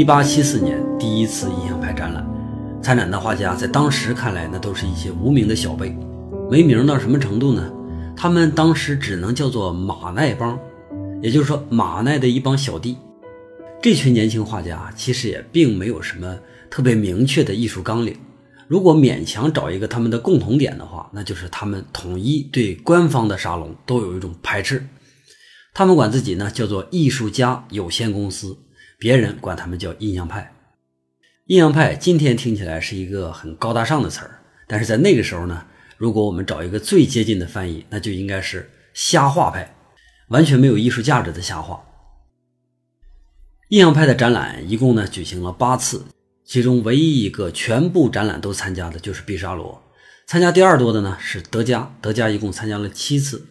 一八七四年，第一次印象派展览，参展的画家在当时看来，那都是一些无名的小辈，没名到什么程度呢？他们当时只能叫做马奈帮，也就是说马奈的一帮小弟。这群年轻画家其实也并没有什么特别明确的艺术纲领。如果勉强找一个他们的共同点的话，那就是他们统一对官方的沙龙都有一种排斥。他们管自己呢叫做艺术家有限公司。别人管他们叫印象派，印象派今天听起来是一个很高大上的词儿，但是在那个时候呢，如果我们找一个最接近的翻译，那就应该是瞎画派，完全没有艺术价值的瞎画。印象派的展览一共呢举行了八次，其中唯一一个全部展览都参加的就是毕沙罗，参加第二多的呢是德加，德加一共参加了七次。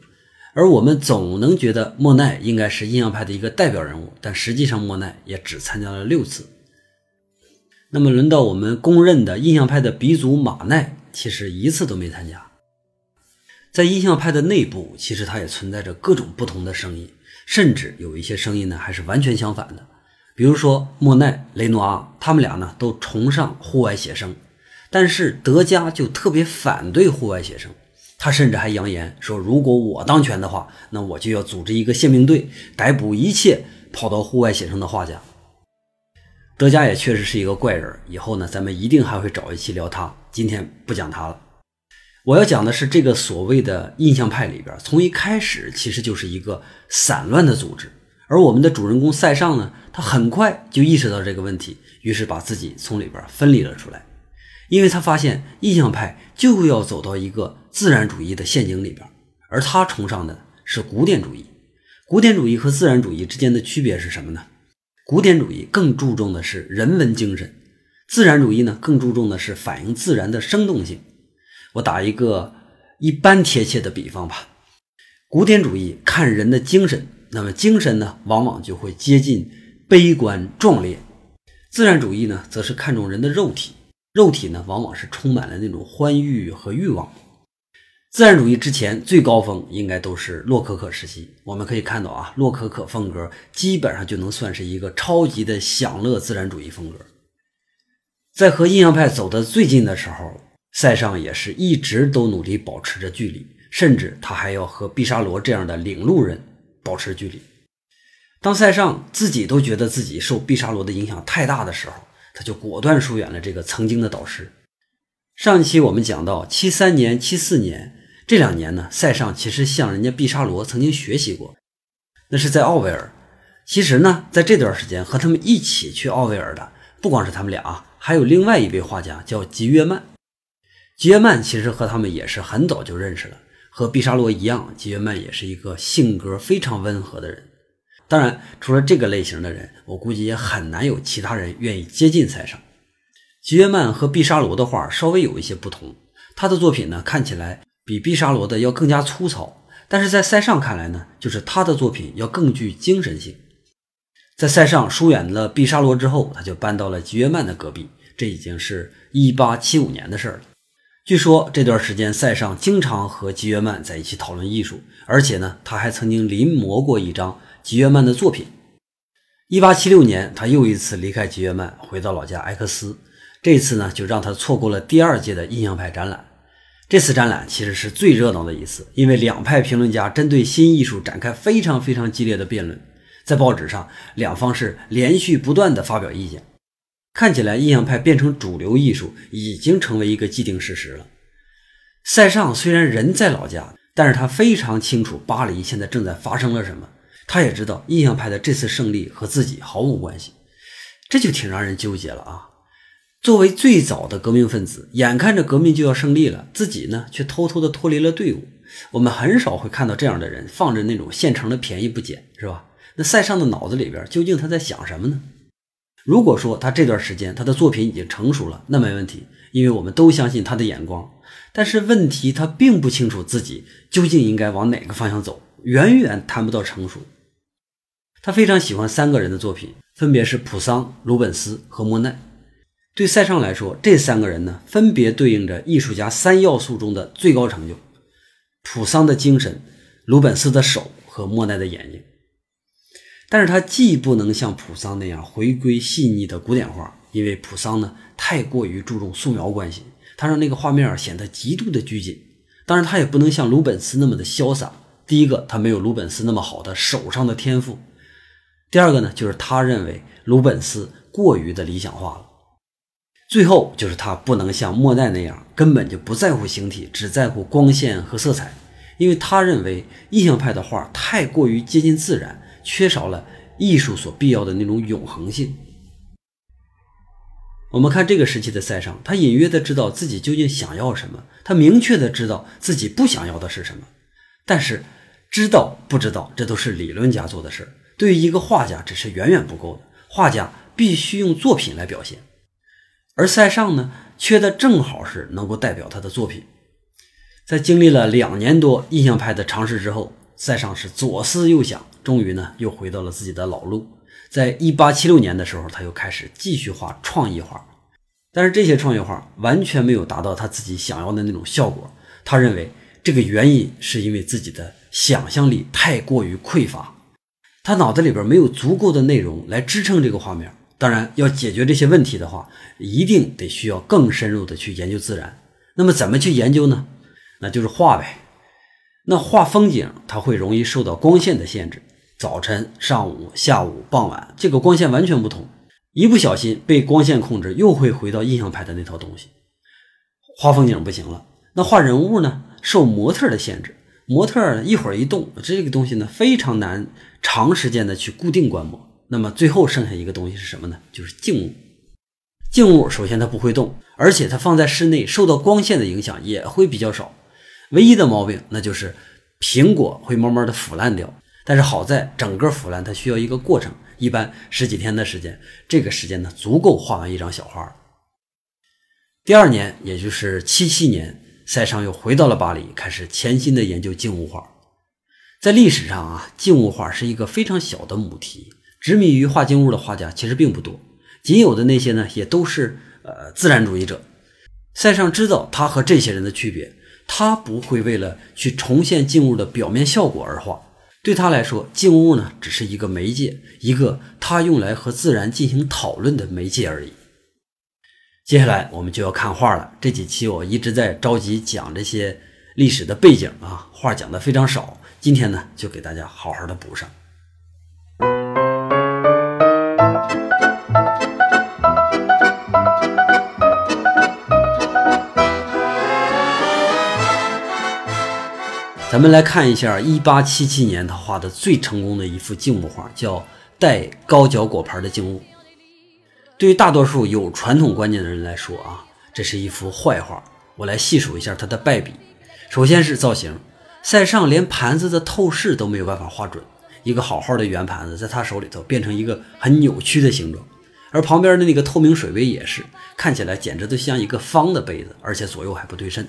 而我们总能觉得莫奈应该是印象派的一个代表人物，但实际上莫奈也只参加了六次。那么轮到我们公认的印象派的鼻祖马奈，其实一次都没参加。在印象派的内部，其实它也存在着各种不同的声音，甚至有一些声音呢还是完全相反的。比如说莫奈、雷诺阿，他们俩呢都崇尚户外写生，但是德加就特别反对户外写生。他甚至还扬言说：“如果我当权的话，那我就要组织一个宪兵队，逮捕一切跑到户外写生的画家。”德加也确实是一个怪人。以后呢，咱们一定还会找一期聊他。今天不讲他了。我要讲的是这个所谓的印象派里边，从一开始其实就是一个散乱的组织。而我们的主人公塞尚呢，他很快就意识到这个问题，于是把自己从里边分离了出来。因为他发现印象派就要走到一个自然主义的陷阱里边，而他崇尚的是古典主义。古典主义和自然主义之间的区别是什么呢？古典主义更注重的是人文精神，自然主义呢更注重的是反映自然的生动性。我打一个一般贴切的比方吧，古典主义看人的精神，那么精神呢往往就会接近悲观壮烈；自然主义呢则是看重人的肉体。肉体呢，往往是充满了那种欢愉和欲望。自然主义之前最高峰应该都是洛可可时期。我们可以看到啊，洛可可风格基本上就能算是一个超级的享乐自然主义风格。在和印象派走得最近的时候，塞尚也是一直都努力保持着距离，甚至他还要和毕沙罗这样的领路人保持距离。当塞尚自己都觉得自己受毕沙罗的影响太大的时候，他就果断疏远了这个曾经的导师。上一期我们讲到，七三年、七四年这两年呢，塞尚其实向人家毕沙罗曾经学习过，那是在奥维尔。其实呢，在这段时间和他们一起去奥维尔的，不光是他们俩，还有另外一位画家叫吉约曼。吉约曼其实和他们也是很早就认识了，和毕沙罗一样，吉约曼也是一个性格非常温和的人。当然，除了这个类型的人，我估计也很难有其他人愿意接近塞尚。吉约曼和毕沙罗的画稍微有一些不同，他的作品呢看起来比毕沙罗的要更加粗糙，但是在塞尚看来呢，就是他的作品要更具精神性。在塞尚疏远了毕沙罗之后，他就搬到了吉约曼的隔壁，这已经是一八七五年的事了。据说这段时间塞尚经常和吉约曼在一起讨论艺术，而且呢，他还曾经临摹过一张。吉约曼的作品。一八七六年，他又一次离开吉约曼，回到老家埃克斯。这次呢，就让他错过了第二届的印象派展览。这次展览其实是最热闹的一次，因为两派评论家针对新艺术展开非常非常激烈的辩论。在报纸上，两方是连续不断的发表意见。看起来，印象派变成主流艺术已经成为一个既定事实了。塞尚虽然人在老家。但是他非常清楚巴黎现在正在发生了什么，他也知道印象派的这次胜利和自己毫无关系，这就挺让人纠结了啊！作为最早的革命分子，眼看着革命就要胜利了，自己呢却偷偷的脱离了队伍。我们很少会看到这样的人放着那种现成的便宜不捡，是吧？那塞尚的脑子里边究竟他在想什么呢？如果说他这段时间他的作品已经成熟了，那没问题，因为我们都相信他的眼光。但是问题，他并不清楚自己究竟应该往哪个方向走，远远谈不到成熟。他非常喜欢三个人的作品，分别是普桑、鲁本斯和莫奈。对塞尚来说，这三个人呢，分别对应着艺术家三要素中的最高成就：普桑的精神、鲁本斯的手和莫奈的眼睛。但是他既不能像普桑那样回归细腻的古典画，因为普桑呢太过于注重素描关系，他让那个画面显得极度的拘谨。当然，他也不能像鲁本斯那么的潇洒。第一个，他没有鲁本斯那么好的手上的天赋；第二个呢，就是他认为鲁本斯过于的理想化了；最后就是他不能像莫奈那样，根本就不在乎形体，只在乎光线和色彩，因为他认为印象派的画太过于接近自然。缺少了艺术所必要的那种永恒性。我们看这个时期的塞尚，他隐约的知道自己究竟想要什么，他明确的知道自己不想要的是什么。但是，知道不知道，这都是理论家做的事儿。对于一个画家，这是远远不够的。画家必须用作品来表现，而塞尚呢，缺的正好是能够代表他的作品。在经历了两年多印象派的尝试之后，塞尚是左思右想。终于呢，又回到了自己的老路。在一八七六年的时候，他又开始继续画创意画，但是这些创意画完全没有达到他自己想要的那种效果。他认为这个原因是因为自己的想象力太过于匮乏，他脑子里边没有足够的内容来支撑这个画面。当然，要解决这些问题的话，一定得需要更深入的去研究自然。那么怎么去研究呢？那就是画呗。那画风景，它会容易受到光线的限制。早晨、上午、下午、傍晚，这个光线完全不同。一不小心被光线控制，又会回到印象派的那套东西。画风景不行了，那画人物呢？受模特的限制，模特一会儿一动，这个东西呢非常难长时间的去固定观摩。那么最后剩下一个东西是什么呢？就是静物。静物首先它不会动，而且它放在室内受到光线的影响也会比较少。唯一的毛病那就是苹果会慢慢的腐烂掉。但是好在整个腐烂它需要一个过程，一般十几天的时间，这个时间呢足够画完一张小画。第二年，也就是七七年，塞尚又回到了巴黎，开始潜心的研究静物画。在历史上啊，静物画是一个非常小的母题，执迷于画静物的画家其实并不多，仅有的那些呢，也都是呃自然主义者。塞尚知道他和这些人的区别，他不会为了去重现静物的表面效果而画。对他来说，静物呢只是一个媒介，一个他用来和自然进行讨论的媒介而已。接下来我们就要看画了。这几期我一直在着急讲这些历史的背景啊，画讲的非常少。今天呢，就给大家好好的补上。咱们来看一下，一八七七年他画的最成功的一幅静物画，叫《带高脚果盘的静物》。对于大多数有传统观念的人来说啊，这是一幅坏画。我来细数一下它的败笔。首先是造型，塞尚连盘子的透视都没有办法画准，一个好好的圆盘子在他手里头变成一个很扭曲的形状，而旁边的那个透明水杯也是，看起来简直都像一个方的杯子，而且左右还不对称。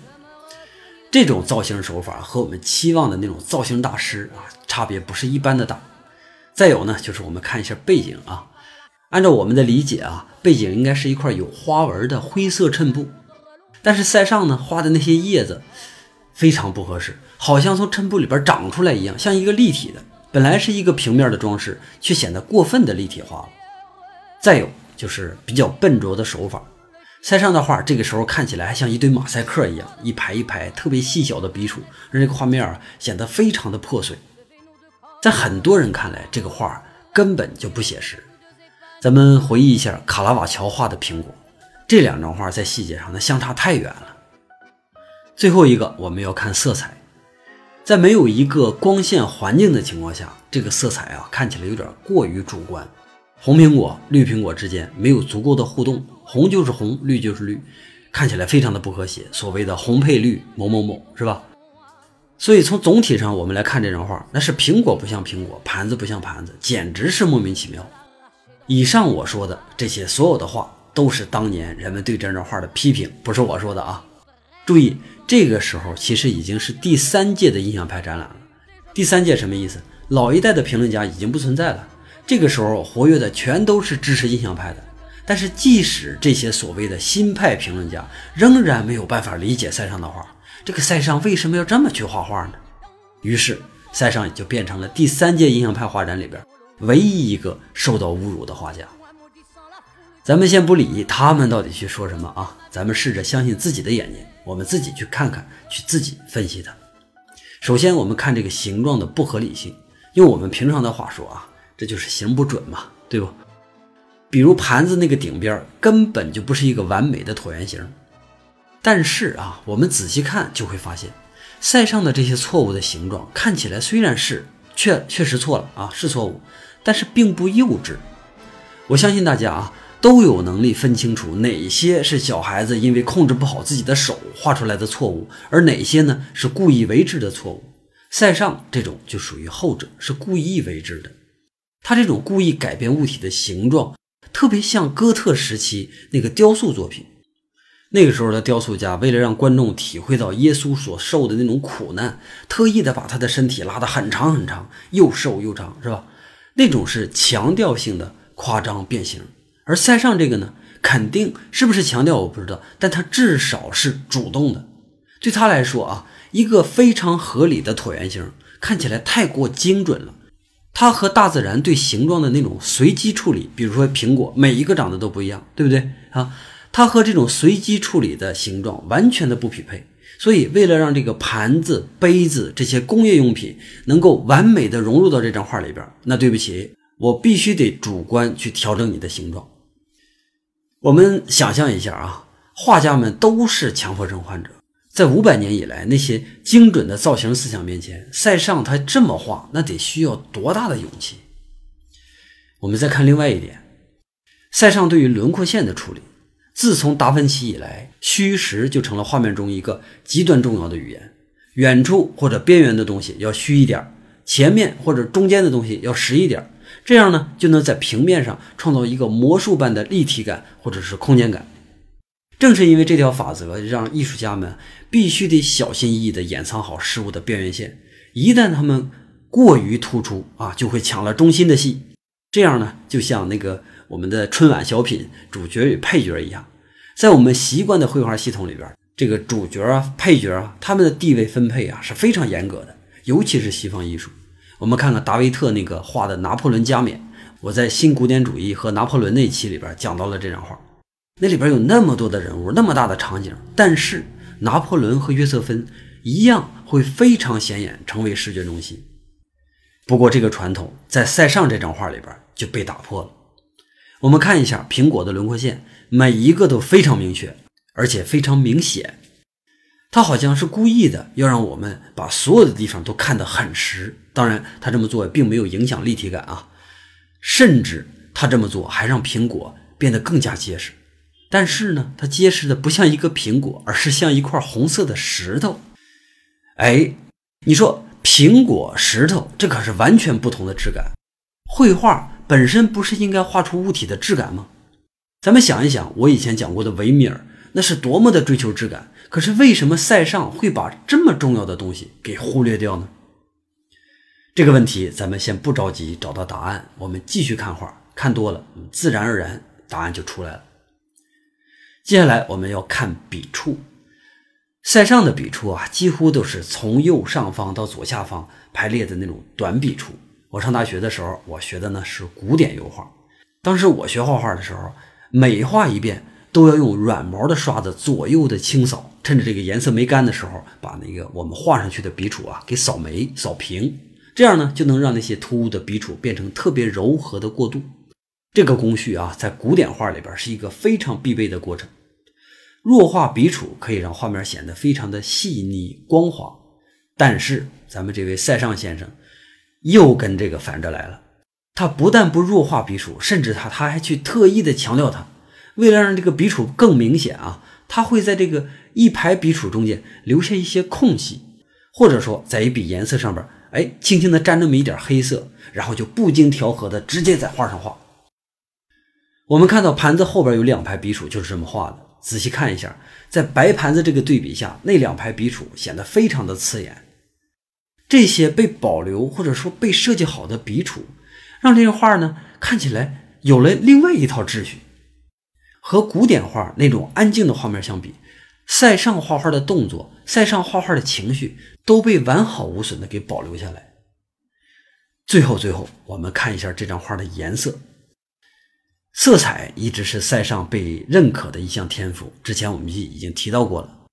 这种造型手法和我们期望的那种造型大师啊，差别不是一般的大。再有呢，就是我们看一下背景啊，按照我们的理解啊，背景应该是一块有花纹的灰色衬布，但是塞尚呢画的那些叶子非常不合适，好像从衬布里边长出来一样，像一个立体的。本来是一个平面的装饰，却显得过分的立体化了。再有就是比较笨拙的手法。塞尚的画这个时候看起来还像一堆马赛克一样，一排一排特别细小的笔触，让这个画面显得非常的破碎。在很多人看来，这个画根本就不写实。咱们回忆一下卡拉瓦乔画的苹果，这两张画在细节上那相差太远了。最后一个，我们要看色彩，在没有一个光线环境的情况下，这个色彩啊看起来有点过于主观。红苹果、绿苹果之间没有足够的互动，红就是红，绿就是绿，看起来非常的不和谐。所谓的红配绿，某某某，是吧？所以从总体上我们来看这张画，那是苹果不像苹果，盘子不像盘子，简直是莫名其妙。以上我说的这些所有的话，都是当年人们对这张画的批评，不是我说的啊。注意，这个时候其实已经是第三届的印象派展览了。第三届什么意思？老一代的评论家已经不存在了。这个时候活跃的全都是支持印象派的，但是即使这些所谓的新派评论家仍然没有办法理解塞尚的画，这个塞尚为什么要这么去画画呢？于是塞尚也就变成了第三届印象派画展里边唯一一个受到侮辱的画家。咱们先不理他们到底去说什么啊，咱们试着相信自己的眼睛，我们自己去看看，去自己分析它。首先，我们看这个形状的不合理性。用我们平常的话说啊，这就是形不准嘛，对不？比如盘子那个顶边根本就不是一个完美的椭圆形。但是啊，我们仔细看就会发现，塞尚的这些错误的形状看起来虽然是确确实错了啊，是错误，但是并不幼稚。我相信大家啊。都有能力分清楚哪些是小孩子因为控制不好自己的手画出来的错误，而哪些呢是故意为之的错误。塞尚这种就属于后者，是故意为之的。他这种故意改变物体的形状，特别像哥特时期那个雕塑作品。那个时候的雕塑家为了让观众体会到耶稣所受的那种苦难，特意的把他的身体拉得很长很长，又瘦又长，是吧？那种是强调性的夸张变形。而塞尚这个呢，肯定是不是强调我不知道，但他至少是主动的。对他来说啊，一个非常合理的椭圆形看起来太过精准了。它和大自然对形状的那种随机处理，比如说苹果，每一个长得都不一样，对不对啊？它和这种随机处理的形状完全的不匹配。所以，为了让这个盘子、杯子这些工业用品能够完美的融入到这张画里边，那对不起，我必须得主观去调整你的形状。我们想象一下啊，画家们都是强迫症患者，在五百年以来，那些精准的造型思想面前，塞尚他这么画，那得需要多大的勇气？我们再看另外一点，塞尚对于轮廓线的处理，自从达芬奇以来，虚实就成了画面中一个极端重要的语言。远处或者边缘的东西要虚一点，前面或者中间的东西要实一点。这样呢，就能在平面上创造一个魔术般的立体感或者是空间感。正是因为这条法则，让艺术家们必须得小心翼翼地掩藏好事物的边缘线。一旦他们过于突出啊，就会抢了中心的戏。这样呢，就像那个我们的春晚小品主角与配角一样，在我们习惯的绘画系统里边，这个主角啊、配角啊，他们的地位分配啊是非常严格的，尤其是西方艺术。我们看看达维特那个画的拿破仑加冕。我在新古典主义和拿破仑那期里边讲到了这张画，那里边有那么多的人物，那么大的场景，但是拿破仑和约瑟芬一样会非常显眼，成为视觉中心。不过这个传统在塞尚这张画里边就被打破了。我们看一下苹果的轮廓线，每一个都非常明确，而且非常明显。他好像是故意的，要让我们把所有的地方都看得很实。当然，他这么做并没有影响立体感啊，甚至他这么做还让苹果变得更加结实。但是呢，它结实的不像一个苹果，而是像一块红色的石头。哎，你说苹果、石头，这可是完全不同的质感。绘画本身不是应该画出物体的质感吗？咱们想一想，我以前讲过的维米尔，那是多么的追求质感。可是为什么塞尚会把这么重要的东西给忽略掉呢？这个问题咱们先不着急找到答案，我们继续看画，看多了，自然而然答案就出来了。接下来我们要看笔触，塞尚的笔触啊，几乎都是从右上方到左下方排列的那种短笔触。我上大学的时候，我学的呢是古典油画，当时我学画画的时候，每画一遍。都要用软毛的刷子左右的清扫，趁着这个颜色没干的时候，把那个我们画上去的笔触啊给扫没、扫平，这样呢就能让那些突兀的笔触变成特别柔和的过渡。这个工序啊，在古典画里边是一个非常必备的过程。弱化笔触可以让画面显得非常的细腻光滑，但是咱们这位塞尚先生又跟这个反着来了，他不但不弱化笔触，甚至他他还去特意的强调它。为了让这个笔触更明显啊，他会在这个一排笔触中间留下一些空隙，或者说在一笔颜色上边，哎，轻轻的沾那么一点黑色，然后就不经调和的直接在画上画。我们看到盘子后边有两排笔触，就是这么画的。仔细看一下，在白盘子这个对比下，那两排笔触显得非常的刺眼。这些被保留或者说被设计好的笔触，让这个画呢看起来有了另外一套秩序。和古典画那种安静的画面相比，塞尚画画的动作、塞尚画画的情绪都被完好无损的给保留下来。最后，最后，我们看一下这张画的颜色。色彩一直是塞尚被认可的一项天赋，之前我们已经提到过了。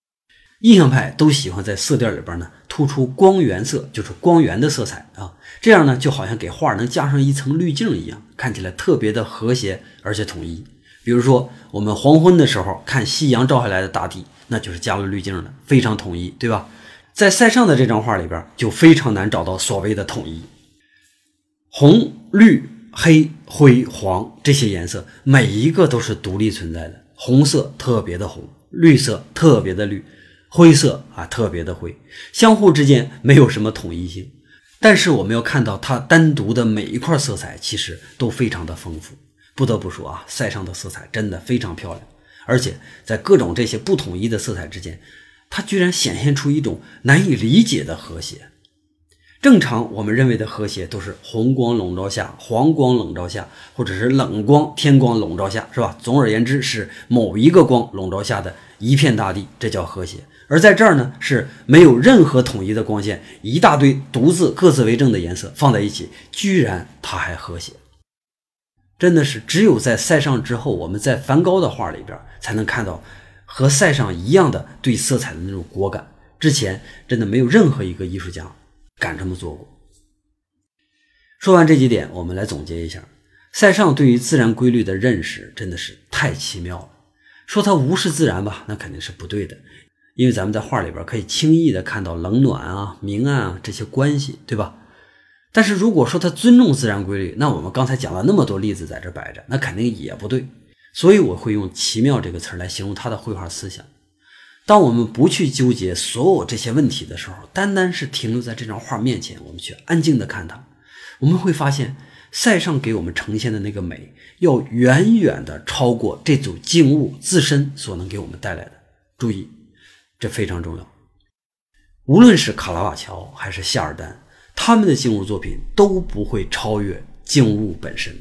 印象派都喜欢在色调里边呢突出光源色，就是光源的色彩啊，这样呢就好像给画能加上一层滤镜一样，看起来特别的和谐而且统一。比如说我们黄昏的时候看夕阳照下来的大地，那就是加了滤镜的，非常统一，对吧？在塞尚的这张画里边就非常难找到所谓的统一，红绿。黑、灰、黄这些颜色，每一个都是独立存在的。红色特别的红，绿色特别的绿，灰色啊特别的灰，相互之间没有什么统一性。但是我们要看到它单独的每一块色彩，其实都非常的丰富。不得不说啊，塞尚的色彩真的非常漂亮，而且在各种这些不统一的色彩之间，它居然显现出一种难以理解的和谐。正常我们认为的和谐都是红光笼罩下，黄光笼罩下，或者是冷光天光笼罩下，是吧？总而言之，是某一个光笼罩下的一片大地，这叫和谐。而在这儿呢，是没有任何统一的光线，一大堆独自各自为政的颜色放在一起，居然它还和谐。真的是只有在塞尚之后，我们在梵高的画里边才能看到和塞尚一样的对色彩的那种果敢。之前真的没有任何一个艺术家。敢这么做过。说完这几点，我们来总结一下：塞尚对于自然规律的认识真的是太奇妙了。说他无视自然吧，那肯定是不对的，因为咱们在画里边可以轻易的看到冷暖啊、明暗啊这些关系，对吧？但是如果说他尊重自然规律，那我们刚才讲了那么多例子在这摆着，那肯定也不对。所以我会用“奇妙”这个词来形容他的绘画思想。当我们不去纠结所有这些问题的时候，单单是停留在这张画面前，我们去安静的看它，我们会发现塞尚给我们呈现的那个美，要远远的超过这组静物自身所能给我们带来的。注意，这非常重要。无论是卡拉瓦乔还是夏尔丹，他们的静物作品都不会超越静物本身，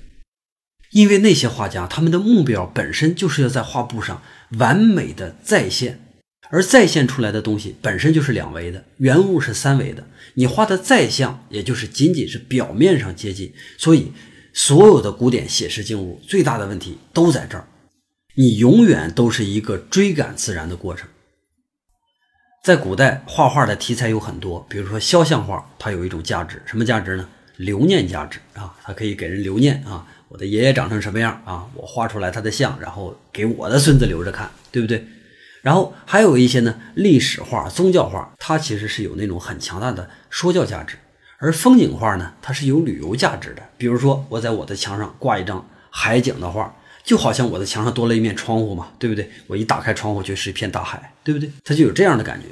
因为那些画家他们的目标本身就是要在画布上完美的再现。而再现出来的东西本身就是两维的，原物是三维的。你画的再像，也就是仅仅是表面上接近。所以，所有的古典写实静物最大的问题都在这儿，你永远都是一个追赶自然的过程。在古代，画画的题材有很多，比如说肖像画，它有一种价值，什么价值呢？留念价值啊，它可以给人留念啊，我的爷爷长成什么样啊，我画出来他的像，然后给我的孙子留着看，对不对？然后还有一些呢，历史画、宗教画，它其实是有那种很强大的说教价值；而风景画呢，它是有旅游价值的。比如说，我在我的墙上挂一张海景的画，就好像我的墙上多了一面窗户嘛，对不对？我一打开窗户，就是一片大海，对不对？它就有这样的感觉。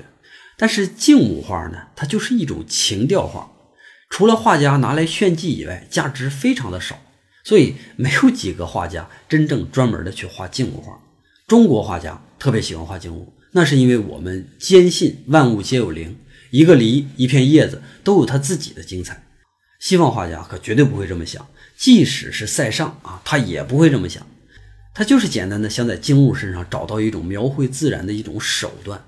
但是静物画呢，它就是一种情调画，除了画家拿来炫技以外，价值非常的少，所以没有几个画家真正专门的去画静物画。中国画家特别喜欢画静物，那是因为我们坚信万物皆有灵，一个梨、一片叶子都有它自己的精彩。西方画家可绝对不会这么想，即使是塞尚啊，他也不会这么想，他就是简单的想在静物身上找到一种描绘自然的一种手段。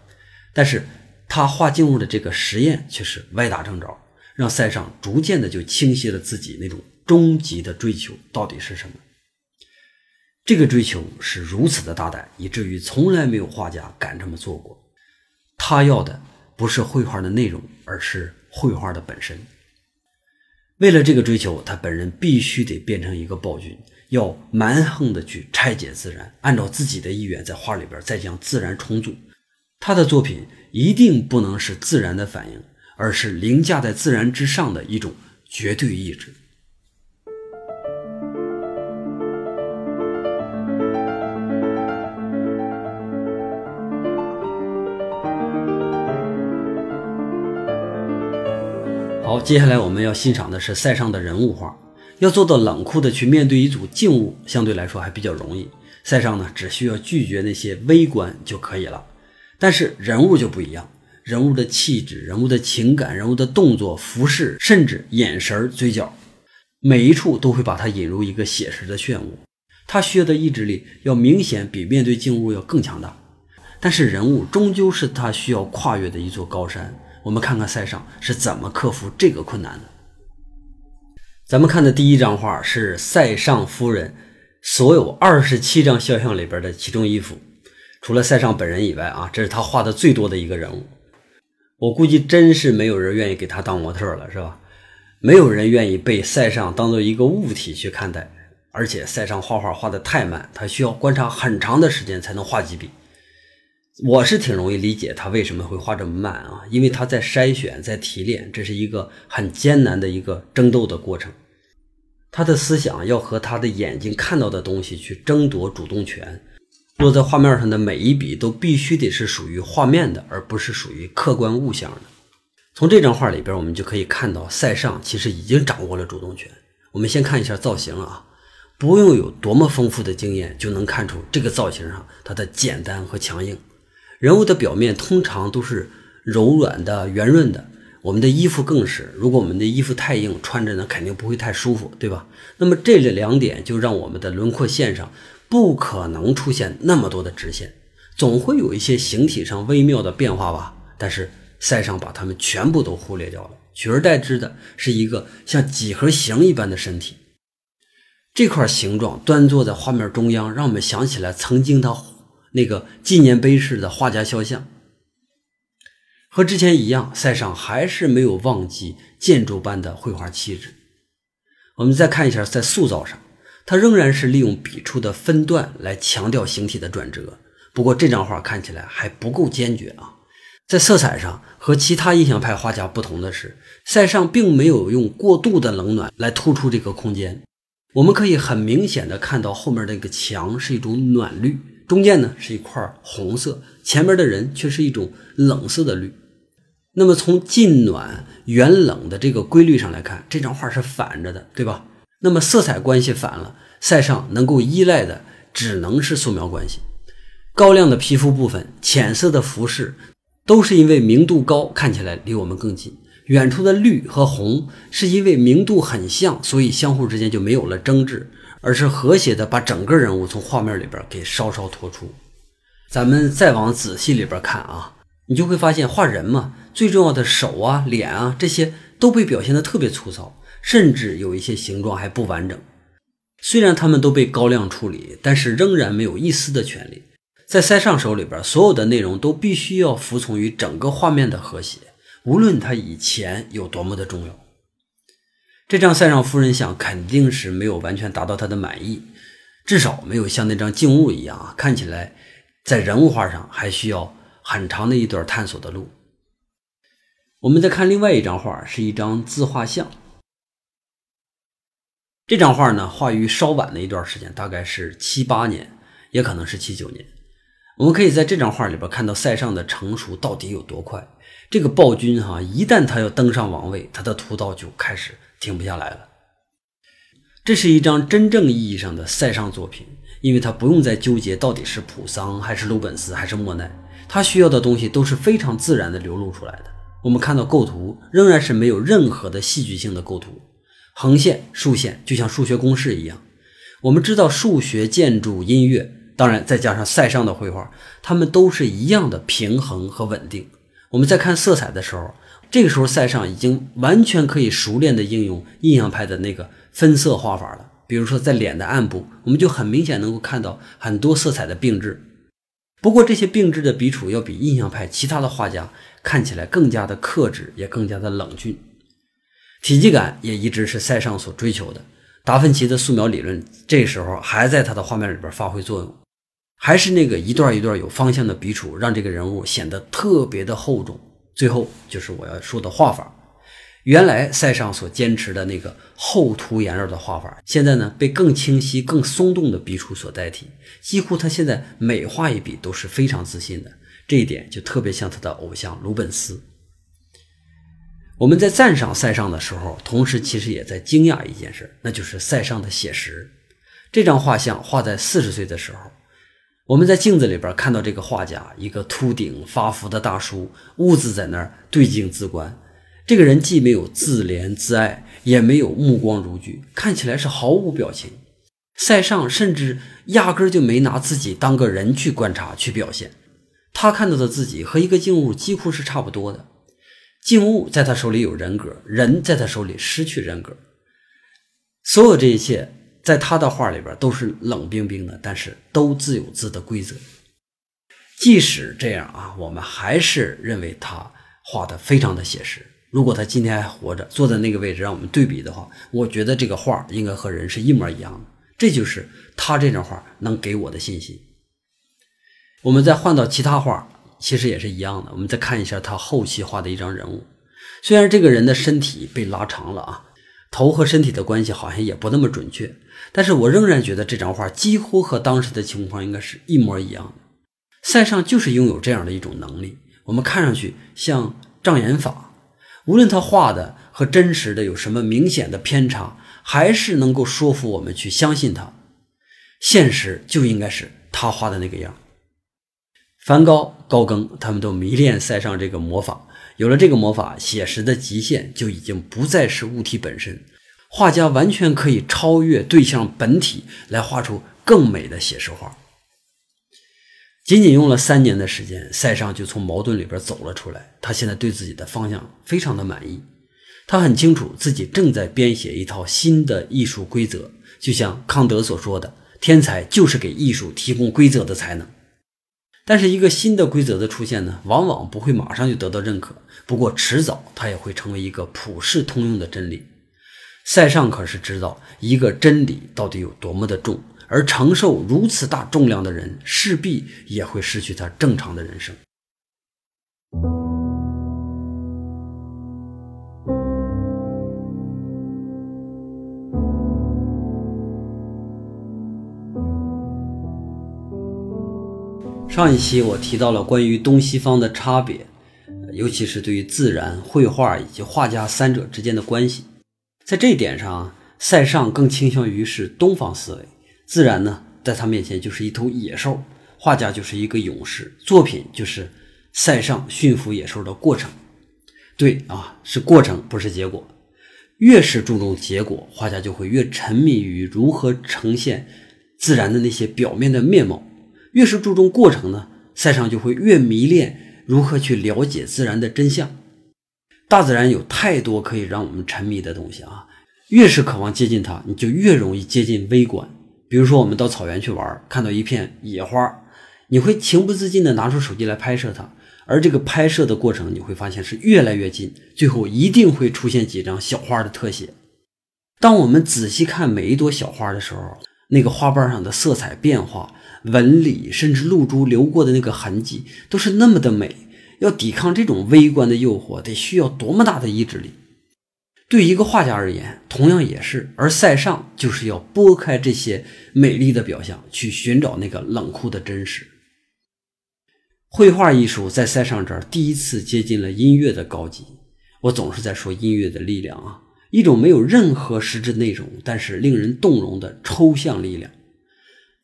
但是他画静物的这个实验却是歪打正着，让塞尚逐渐的就清晰了自己那种终极的追求到底是什么。这个追求是如此的大胆，以至于从来没有画家敢这么做过。他要的不是绘画的内容，而是绘画的本身。为了这个追求，他本人必须得变成一个暴君，要蛮横的去拆解自然，按照自己的意愿在画里边再将自然重组。他的作品一定不能是自然的反应，而是凌驾在自然之上的一种绝对意志。好，接下来我们要欣赏的是塞尚的人物画。要做到冷酷的去面对一组静物，相对来说还比较容易。塞尚呢，只需要拒绝那些微观就可以了。但是人物就不一样，人物的气质、人物的情感、人物的动作、服饰，甚至眼神、嘴角，每一处都会把他引入一个写实的漩涡。他需要的意志力要明显比面对静物要更强大。但是人物终究是他需要跨越的一座高山。我们看看塞尚是怎么克服这个困难的。咱们看的第一张画是塞尚夫人所有二十七张肖像里边的其中一幅，除了塞尚本人以外啊，这是他画的最多的一个人物。我估计真是没有人愿意给他当模特了，是吧？没有人愿意被塞尚当做一个物体去看待。而且塞尚画画画的太慢，他需要观察很长的时间才能画几笔。我是挺容易理解他为什么会画这么慢啊，因为他在筛选，在提炼，这是一个很艰难的一个争斗的过程。他的思想要和他的眼睛看到的东西去争夺主动权，落在画面上的每一笔都必须得是属于画面的，而不是属于客观物象的。从这张画里边，我们就可以看到塞尚其实已经掌握了主动权。我们先看一下造型啊，不用有多么丰富的经验，就能看出这个造型上它的简单和强硬。人物的表面通常都是柔软的、圆润的。我们的衣服更是，如果我们的衣服太硬，穿着呢肯定不会太舒服，对吧？那么这两点就让我们的轮廓线上不可能出现那么多的直线，总会有一些形体上微妙的变化吧。但是塞尚把它们全部都忽略掉了，取而代之的是一个像几何形一般的身体。这块形状端坐在画面中央，让我们想起来曾经他。那个纪念碑式的画家肖像，和之前一样，塞尚还是没有忘记建筑般的绘画气质。我们再看一下，在塑造上，他仍然是利用笔触的分段来强调形体的转折。不过这张画看起来还不够坚决啊！在色彩上和其他印象派画家不同的是，塞尚并没有用过度的冷暖来突出这个空间。我们可以很明显的看到后面那个墙是一种暖绿。中间呢是一块红色，前面的人却是一种冷色的绿。那么从近暖远冷的这个规律上来看，这张画是反着的，对吧？那么色彩关系反了，塞尚能够依赖的只能是素描关系。高亮的皮肤部分，浅色的服饰，都是因为明度高，看起来离我们更近。远处的绿和红，是因为明度很像，所以相互之间就没有了争执。而是和谐的把整个人物从画面里边给稍稍拖出。咱们再往仔细里边看啊，你就会发现画人嘛，最重要的手啊、脸啊这些都被表现的特别粗糙，甚至有一些形状还不完整。虽然他们都被高亮处理，但是仍然没有一丝的权利。在塞尚手里边，所有的内容都必须要服从于整个画面的和谐，无论他以前有多么的重要。这张塞尚夫人像肯定是没有完全达到他的满意，至少没有像那张静物一样啊，看起来在人物画上还需要很长的一段探索的路。我们再看另外一张画，是一张自画像。这张画呢，画于稍晚的一段时间，大概是七八年，也可能是七九年。我们可以在这张画里边看到塞尚的成熟到底有多快。这个暴君哈，一旦他要登上王位，他的屠刀就开始。停不下来了。这是一张真正意义上的塞尚作品，因为他不用再纠结到底是普桑还是鲁本斯还是莫奈，他需要的东西都是非常自然的流露出来的。我们看到构图仍然是没有任何的戏剧性的构图，横线、竖线就像数学公式一样。我们知道数学、建筑、音乐，当然再加上塞尚的绘画，它们都是一样的平衡和稳定。我们在看色彩的时候。这个时候，塞尚已经完全可以熟练地应用印象派的那个分色画法了。比如说，在脸的暗部，我们就很明显能够看到很多色彩的并置。不过，这些并置的笔触要比印象派其他的画家看起来更加的克制，也更加的冷峻。体积感也一直是塞尚所追求的。达芬奇的素描理论这时候还在他的画面里边发挥作用，还是那个一段一段有方向的笔触，让这个人物显得特别的厚重。最后就是我要说的画法。原来塞尚所坚持的那个厚涂颜料的画法，现在呢被更清晰、更松动的笔触所代替。几乎他现在每画一笔都是非常自信的，这一点就特别像他的偶像鲁本斯。我们在赞赏塞尚的时候，同时其实也在惊讶一件事，那就是塞尚的写实。这张画像画在四十岁的时候。我们在镜子里边看到这个画家，一个秃顶发福的大叔，兀自在那儿对镜自观。这个人既没有自怜自爱，也没有目光如炬，看起来是毫无表情。塞尚甚至压根就没拿自己当个人去观察、去表现。他看到的自己和一个静物几乎是差不多的。静物在他手里有人格，人在他手里失去人格。所有这一切，在他的画里边都是冷冰冰的，但是都自有自的规则。即使这样啊，我们还是认为他画的非常的写实。如果他今天还活着，坐在那个位置，让我们对比的话，我觉得这个画应该和人是一模一样的。这就是他这张画能给我的信息。我们再换到其他画，其实也是一样的。我们再看一下他后期画的一张人物，虽然这个人的身体被拉长了啊，头和身体的关系好像也不那么准确，但是我仍然觉得这张画几乎和当时的情况应该是一模一样的。塞尚就是拥有这样的一种能力，我们看上去像障眼法，无论他画的和真实的有什么明显的偏差。还是能够说服我们去相信他，现实就应该是他画的那个样。梵高、高更他们都迷恋塞尚这个魔法，有了这个魔法，写实的极限就已经不再是物体本身，画家完全可以超越对象本体来画出更美的写实画。仅仅用了三年的时间，塞尚就从矛盾里边走了出来，他现在对自己的方向非常的满意。他很清楚自己正在编写一套新的艺术规则，就像康德所说的：“天才就是给艺术提供规则的才能。”但是，一个新的规则的出现呢，往往不会马上就得到认可。不过，迟早它也会成为一个普世通用的真理。塞尚可是知道一个真理到底有多么的重，而承受如此大重量的人，势必也会失去他正常的人生。上一期我提到了关于东西方的差别，尤其是对于自然、绘画以及画家三者之间的关系。在这一点上，塞尚更倾向于是东方思维。自然呢，在他面前就是一头野兽，画家就是一个勇士，作品就是塞尚驯服野兽的过程。对啊，是过程，不是结果。越是注重结果，画家就会越沉迷于如何呈现自然的那些表面的面貌。越是注重过程呢，塞尚就会越迷恋如何去了解自然的真相。大自然有太多可以让我们沉迷的东西啊，越是渴望接近它，你就越容易接近微观。比如说，我们到草原去玩，看到一片野花，你会情不自禁地拿出手机来拍摄它，而这个拍摄的过程，你会发现是越来越近，最后一定会出现几张小花的特写。当我们仔细看每一朵小花的时候，那个花瓣上的色彩变化。纹理甚至露珠流过的那个痕迹都是那么的美，要抵抗这种微观的诱惑，得需要多么大的意志力？对一个画家而言，同样也是。而塞尚就是要拨开这些美丽的表象，去寻找那个冷酷的真实。绘画艺术在塞尚这儿第一次接近了音乐的高级。我总是在说音乐的力量啊，一种没有任何实质内容，但是令人动容的抽象力量。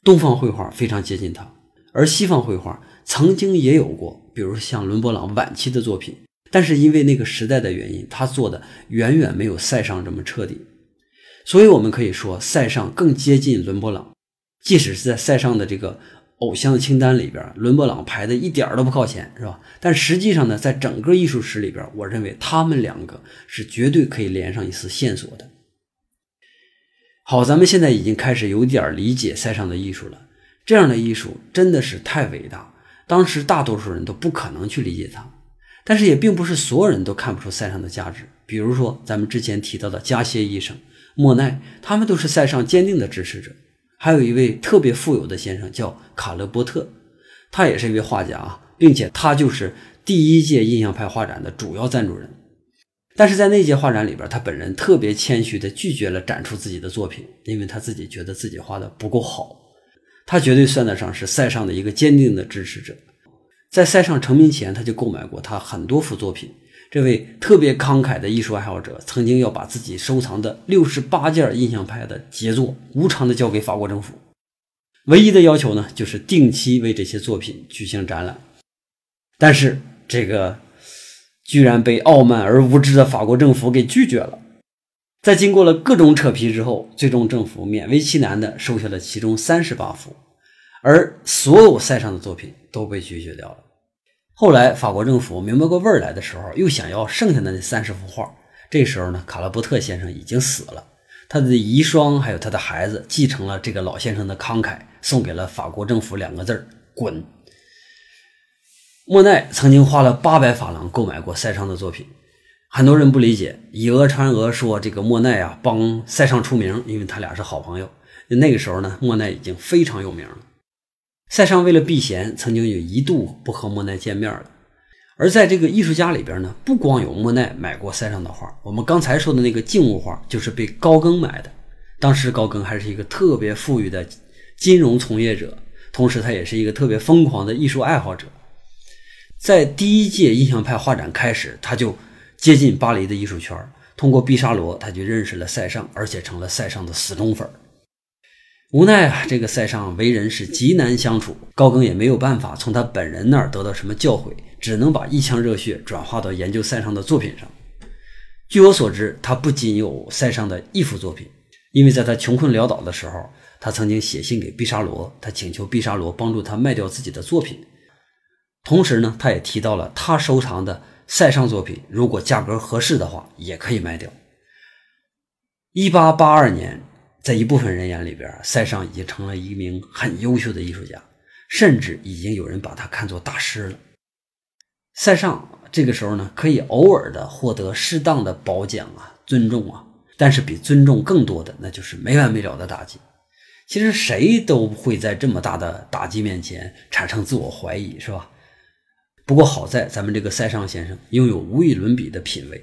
东方绘画非常接近它，而西方绘画曾经也有过，比如像伦勃朗晚期的作品，但是因为那个时代的原因，他做的远远没有塞尚这么彻底。所以我们可以说，塞尚更接近伦勃朗，即使是在塞尚的这个偶像清单里边，伦勃朗排的一点都不靠前，是吧？但实际上呢，在整个艺术史里边，我认为他们两个是绝对可以连上一丝线索的。好，咱们现在已经开始有点理解塞尚的艺术了。这样的艺术真的是太伟大，当时大多数人都不可能去理解他。但是也并不是所有人都看不出塞尚的价值。比如说，咱们之前提到的加歇医生、莫奈，他们都是塞尚坚定的支持者。还有一位特别富有的先生叫卡勒波特，他也是一位画家啊，并且他就是第一届印象派画展的主要赞助人。但是在那届画展里边，他本人特别谦虚地拒绝了展出自己的作品，因为他自己觉得自己画的不够好。他绝对算得上是塞尚的一个坚定的支持者。在塞尚成名前，他就购买过他很多幅作品。这位特别慷慨的艺术爱好者曾经要把自己收藏的六十八件印象派的杰作无偿的交给法国政府，唯一的要求呢，就是定期为这些作品举行展览。但是这个。居然被傲慢而无知的法国政府给拒绝了。在经过了各种扯皮之后，最终政府勉为其难地收下了其中三十八幅，而所有塞尚的作品都被拒绝掉了。后来法国政府明白过味儿来的时候，又想要剩下的那三十幅画。这时候呢，卡拉波特先生已经死了，他的遗孀还有他的孩子继承了这个老先生的慷慨，送给了法国政府两个字儿：滚。莫奈曾经花了八百法郎购买过塞尚的作品。很多人不理解，以讹传讹说这个莫奈啊帮塞尚出名，因为他俩是好朋友。那个时候呢，莫奈已经非常有名了。塞尚为了避嫌，曾经有一度不和莫奈见面了。而在这个艺术家里边呢，不光有莫奈买过塞尚的画，我们刚才说的那个静物画就是被高更买的。当时高更还是一个特别富裕的金融从业者，同时他也是一个特别疯狂的艺术爱好者。在第一届印象派画展开始，他就。接近巴黎的艺术圈，通过毕沙罗，他就认识了塞尚，而且成了塞尚的死忠粉。无奈啊，这个塞尚为人是极难相处，高更也没有办法从他本人那儿得到什么教诲，只能把一腔热血转化到研究塞尚的作品上。据我所知，他不仅有塞尚的一幅作品，因为在他穷困潦倒的时候，他曾经写信给毕沙罗，他请求毕沙罗帮助他卖掉自己的作品。同时呢，他也提到了他收藏的。塞尚作品如果价格合适的话，也可以卖掉。一八八二年，在一部分人眼里边，塞尚已经成了一名很优秀的艺术家，甚至已经有人把他看作大师了。塞尚这个时候呢，可以偶尔的获得适当的褒奖啊、尊重啊，但是比尊重更多的，那就是没完没了的打击。其实谁都会在这么大的打击面前产生自我怀疑，是吧？不过好在咱们这个塞尚先生拥有无与伦比的品味，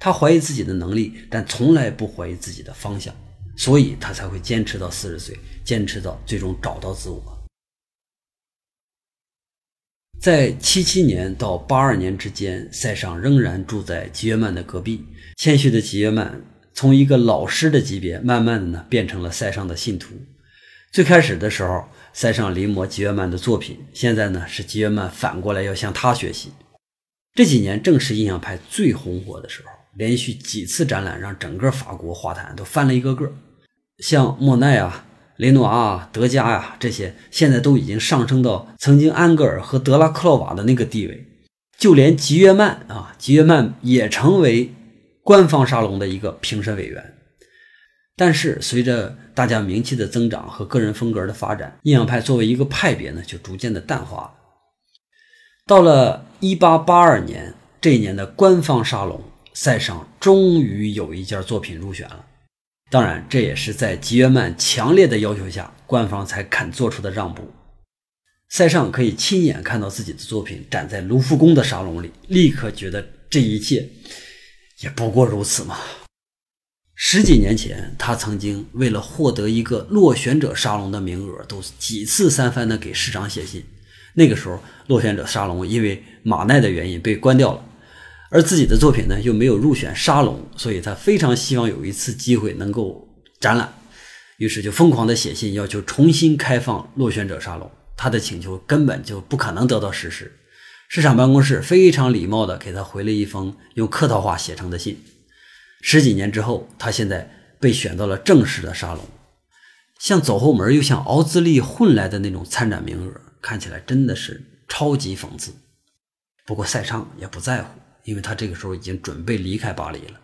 他怀疑自己的能力，但从来不怀疑自己的方向，所以他才会坚持到四十岁，坚持到最终找到自我。在七七年到八二年之间，塞尚仍然住在吉约曼的隔壁。谦虚的吉约曼从一个老师的级别，慢慢的呢变成了塞尚的信徒。最开始的时候。塞尚临摹吉约曼的作品，现在呢是吉约曼反过来要向他学习。这几年正是印象派最红火的时候，连续几次展览让整个法国画坛都翻了一个个。像莫奈啊、雷诺阿、德加呀这些，现在都已经上升到曾经安格尔和德拉克洛瓦的那个地位。就连吉约曼啊，吉约曼也成为官方沙龙的一个评审委员。但是随着大家名气的增长和个人风格的发展，印象派作为一个派别呢，就逐渐的淡化了。到了一八八二年这一年的官方沙龙，塞尚终于有一件作品入选了。当然，这也是在吉约曼强烈的要求下，官方才肯做出的让步。塞尚可以亲眼看到自己的作品展在卢浮宫的沙龙里，立刻觉得这一切也不过如此嘛。十几年前，他曾经为了获得一个落选者沙龙的名额，都几次三番的给市长写信。那个时候，落选者沙龙因为马奈的原因被关掉了，而自己的作品呢又没有入选沙龙，所以他非常希望有一次机会能够展览，于是就疯狂的写信要求重新开放落选者沙龙。他的请求根本就不可能得到实施。市场办公室非常礼貌的给他回了一封用客套话写成的信。十几年之后，他现在被选到了正式的沙龙，像走后门又像奥兹利混来的那种参展名额，看起来真的是超级讽刺。不过塞尚也不在乎，因为他这个时候已经准备离开巴黎了，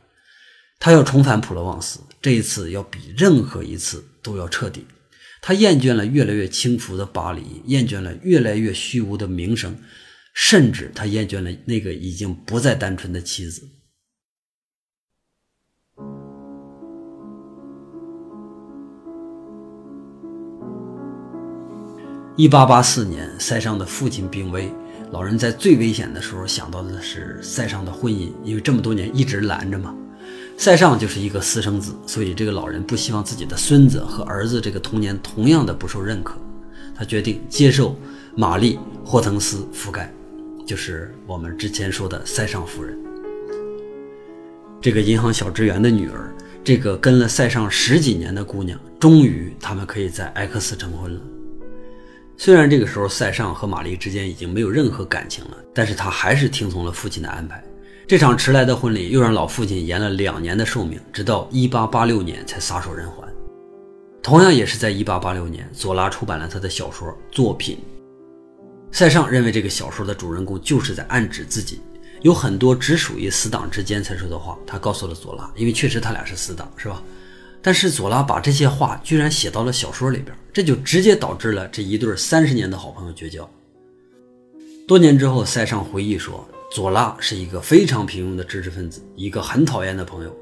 他要重返普罗旺斯，这一次要比任何一次都要彻底。他厌倦了越来越轻浮的巴黎，厌倦了越来越虚无的名声，甚至他厌倦了那个已经不再单纯的妻子。一八八四年，塞尚的父亲病危，老人在最危险的时候想到的是塞尚的婚姻，因为这么多年一直拦着嘛。塞尚就是一个私生子，所以这个老人不希望自己的孙子和儿子这个童年同样的不受认可，他决定接受玛丽·霍滕斯·覆盖，就是我们之前说的塞尚夫人。这个银行小职员的女儿，这个跟了塞尚十几年的姑娘，终于他们可以在埃克斯成婚了。虽然这个时候塞尚和玛丽之间已经没有任何感情了，但是他还是听从了父亲的安排。这场迟来的婚礼又让老父亲延了两年的寿命，直到1886年才撒手人寰。同样也是在1886年，左拉出版了他的小说作品。塞尚认为这个小说的主人公就是在暗指自己，有很多只属于死党之间才说的话，他告诉了左拉，因为确实他俩是死党，是吧？但是左拉把这些话居然写到了小说里边，这就直接导致了这一对三十年的好朋友绝交。多年之后，塞尚回忆说。左拉是一个非常平庸的知识分子，一个很讨厌的朋友，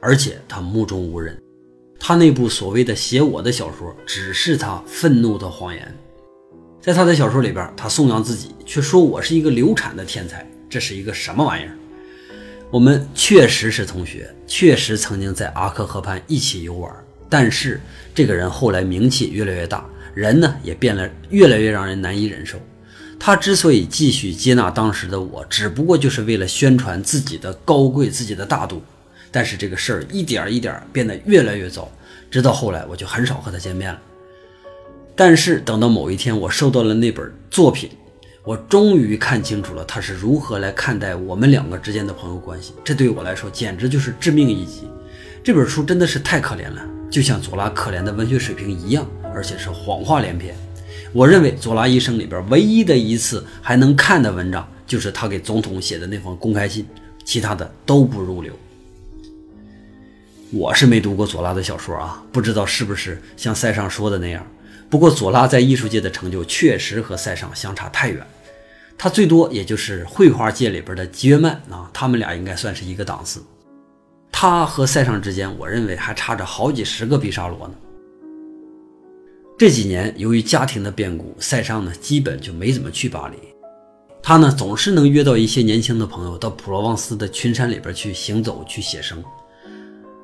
而且他目中无人。他那部所谓的写我的小说，只是他愤怒的谎言。在他的小说里边，他颂扬自己，却说我是一个流产的天才，这是一个什么玩意儿？我们确实是同学，确实曾经在阿克河畔一起游玩，但是这个人后来名气越来越大，人呢也变得越来越让人难以忍受。他之所以继续接纳当时的我，只不过就是为了宣传自己的高贵、自己的大度。但是这个事儿一点一点变得越来越糟，直到后来我就很少和他见面了。但是等到某一天，我收到了那本作品，我终于看清楚了他是如何来看待我们两个之间的朋友关系。这对我来说简直就是致命一击。这本书真的是太可怜了，就像左拉可怜的文学水平一样，而且是谎话连篇。我认为左拉一生里边唯一的一次还能看的文章，就是他给总统写的那封公开信，其他的都不入流。我是没读过左拉的小说啊，不知道是不是像塞尚说的那样。不过左拉在艺术界的成就确实和塞尚相差太远，他最多也就是绘画界里边的吉约曼啊，他们俩应该算是一个档次。他和塞尚之间，我认为还差着好几十个毕沙罗呢。这几年，由于家庭的变故，塞尚呢基本就没怎么去巴黎。他呢总是能约到一些年轻的朋友到普罗旺斯的群山里边去行走、去写生。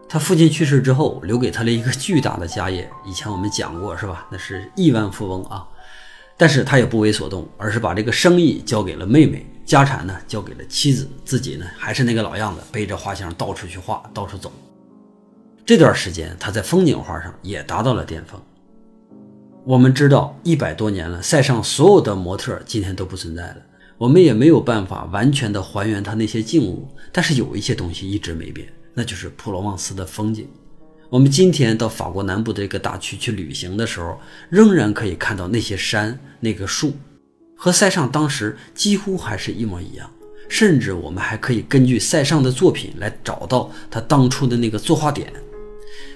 他父亲去世之后，留给他了一个巨大的家业。以前我们讲过，是吧？那是亿万富翁啊。但是他也不为所动，而是把这个生意交给了妹妹，家产呢交给了妻子，自己呢还是那个老样子，背着画箱到处去画，到处走。这段时间，他在风景画上也达到了巅峰。我们知道一百多年了，塞尚所有的模特今天都不存在了，我们也没有办法完全的还原他那些静物，但是有一些东西一直没变，那就是普罗旺斯的风景。我们今天到法国南部的一个大区去旅行的时候，仍然可以看到那些山、那个树，和塞尚当时几乎还是一模一样。甚至我们还可以根据塞尚的作品来找到他当初的那个作画点。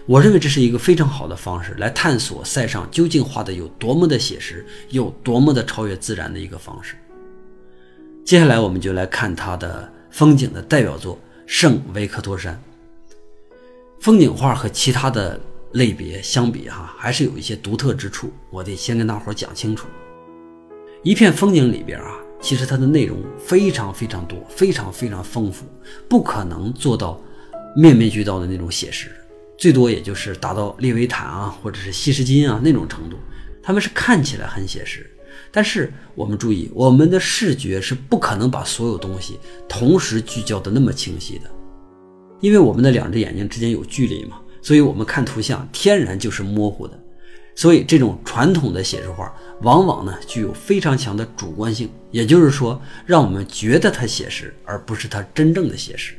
我认为这是一个非常好的方式来探索塞尚究竟画的有多么的写实，有多么的超越自然的一个方式。接下来我们就来看他的风景的代表作《圣维克托山》。风景画和其他的类别相比，哈，还是有一些独特之处。我得先跟大伙讲清楚。一片风景里边啊，其实它的内容非常非常多，非常非常丰富，不可能做到面面俱到的那种写实。最多也就是达到列维坦啊，或者是希什金啊那种程度，他们是看起来很写实，但是我们注意，我们的视觉是不可能把所有东西同时聚焦的那么清晰的，因为我们的两只眼睛之间有距离嘛，所以我们看图像天然就是模糊的，所以这种传统的写实画往往呢具有非常强的主观性，也就是说，让我们觉得它写实，而不是它真正的写实，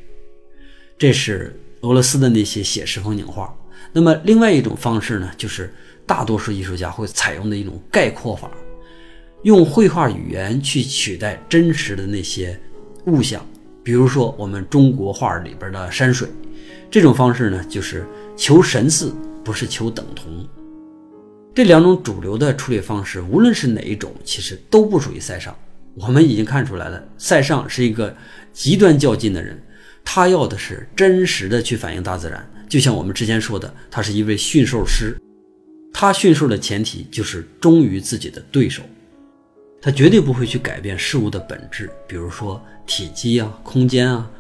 这是。俄罗斯的那些写实风景画，那么另外一种方式呢，就是大多数艺术家会采用的一种概括法，用绘画语言去取代真实的那些物象，比如说我们中国画里边的山水，这种方式呢，就是求神似，不是求等同。这两种主流的处理方式，无论是哪一种，其实都不属于塞尚。我们已经看出来了，塞尚是一个极端较劲的人。他要的是真实的去反映大自然，就像我们之前说的，他是一位驯兽师。他驯兽的前提就是忠于自己的对手，他绝对不会去改变事物的本质，比如说体积啊、空间啊、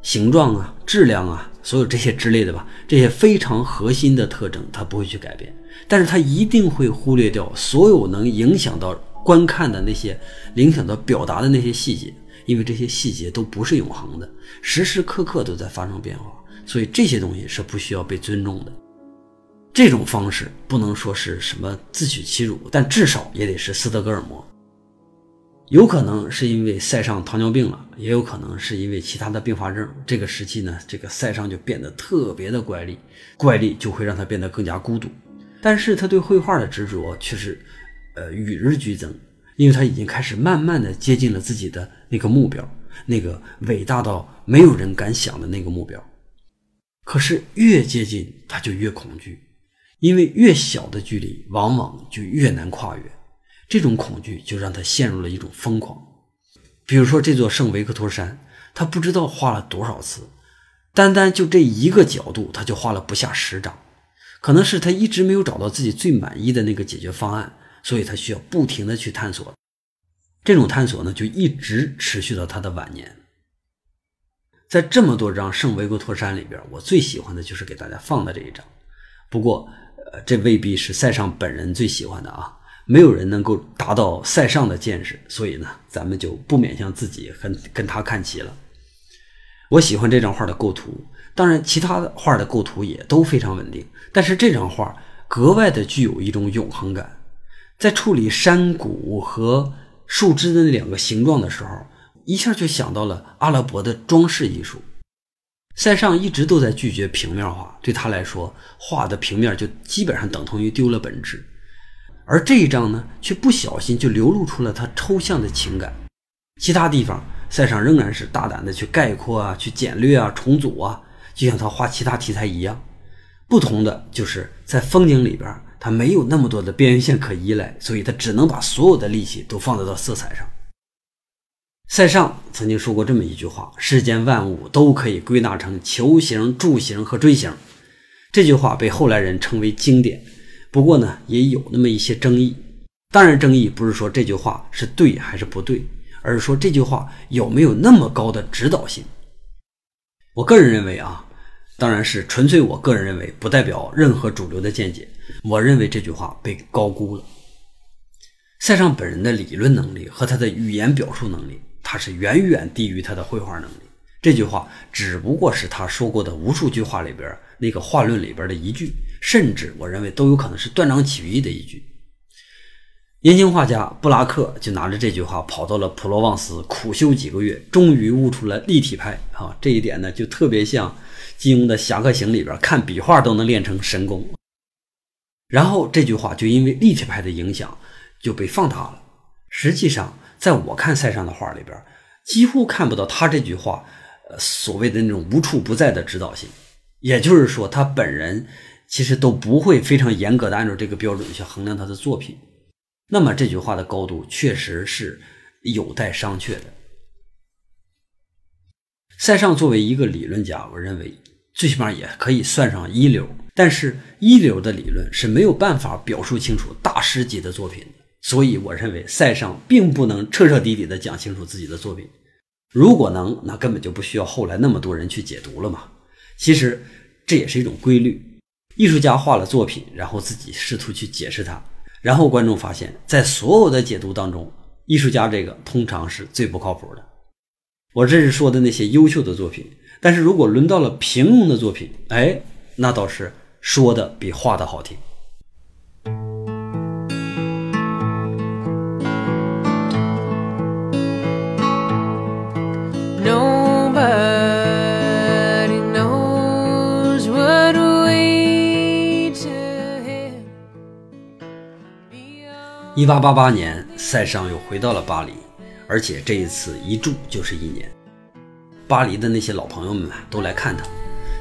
形状啊、质量啊，所有这些之类的吧，这些非常核心的特征他不会去改变，但是他一定会忽略掉所有能影响到观看的那些、影响到表达的那些细节。因为这些细节都不是永恒的，时时刻刻都在发生变化，所以这些东西是不需要被尊重的。这种方式不能说是什么自取其辱，但至少也得是斯德哥尔摩。有可能是因为塞尚糖尿病了，也有可能是因为其他的并发症。这个时期呢，这个塞尚就变得特别的怪力，怪力就会让他变得更加孤独。但是他对绘画的执着却是，呃，与日俱增，因为他已经开始慢慢的接近了自己的那个目标，那个伟大到没有人敢想的那个目标。可是越接近，他就越恐惧，因为越小的距离往往就越难跨越。这种恐惧就让他陷入了一种疯狂。比如说这座圣维克托山，他不知道画了多少次，单单就这一个角度，他就画了不下十张。可能是他一直没有找到自己最满意的那个解决方案，所以他需要不停的去探索。这种探索呢，就一直持续到他的晚年。在这么多张圣维克托山里边，我最喜欢的就是给大家放的这一张。不过，呃，这未必是塞尚本人最喜欢的啊。没有人能够达到塞尚的见识，所以呢，咱们就不勉强自己跟跟他看齐了。我喜欢这张画的构图，当然其他的画的构图也都非常稳定，但是这张画格外的具有一种永恒感。在处理山谷和树枝的那两个形状的时候，一下就想到了阿拉伯的装饰艺术。塞尚一直都在拒绝平面画，对他来说，画的平面就基本上等同于丢了本质。而这一张呢，却不小心就流露出了他抽象的情感。其他地方，塞尚仍然是大胆的去概括啊，去简略啊，重组啊，就像他画其他题材一样。不同的就是在风景里边，他没有那么多的边缘线可依赖，所以他只能把所有的力气都放在到色彩上。塞尚曾经说过这么一句话：“世间万物都可以归纳成球形、柱形和锥形。”这句话被后来人称为经典。不过呢，也有那么一些争议。当然，争议不是说这句话是对还是不对，而是说这句话有没有那么高的指导性。我个人认为啊，当然是纯粹我个人认为，不代表任何主流的见解。我认为这句话被高估了。塞尚本人的理论能力和他的语言表述能力，他是远远低于他的绘画能力。这句话只不过是他说过的无数句话里边那个话论里边的一句。甚至我认为都有可能是断章取义的一句。年轻画家布拉克就拿着这句话跑到了普罗旺斯苦修几个月，终于悟出了立体派啊！这一点呢，就特别像金庸的《侠客行》里边看笔画都能练成神功。然后这句话就因为立体派的影响就被放大了。实际上，在我看塞尚的画里边，几乎看不到他这句话呃所谓的那种无处不在的指导性。也就是说，他本人。其实都不会非常严格的按照这个标准去衡量他的作品，那么这句话的高度确实是有待商榷的。塞尚作为一个理论家，我认为最起码也可以算上一流，但是一流的理论是没有办法表述清楚大师级的作品的，所以我认为塞尚并不能彻彻底底的讲清楚自己的作品。如果能，那根本就不需要后来那么多人去解读了嘛。其实这也是一种规律。艺术家画了作品，然后自己试图去解释它，然后观众发现，在所有的解读当中，艺术家这个通常是最不靠谱的。我这是说的那些优秀的作品，但是如果轮到了平庸的作品，哎，那倒是说的比画的好听。一八八八年，塞尚又回到了巴黎，而且这一次一住就是一年。巴黎的那些老朋友们都来看他。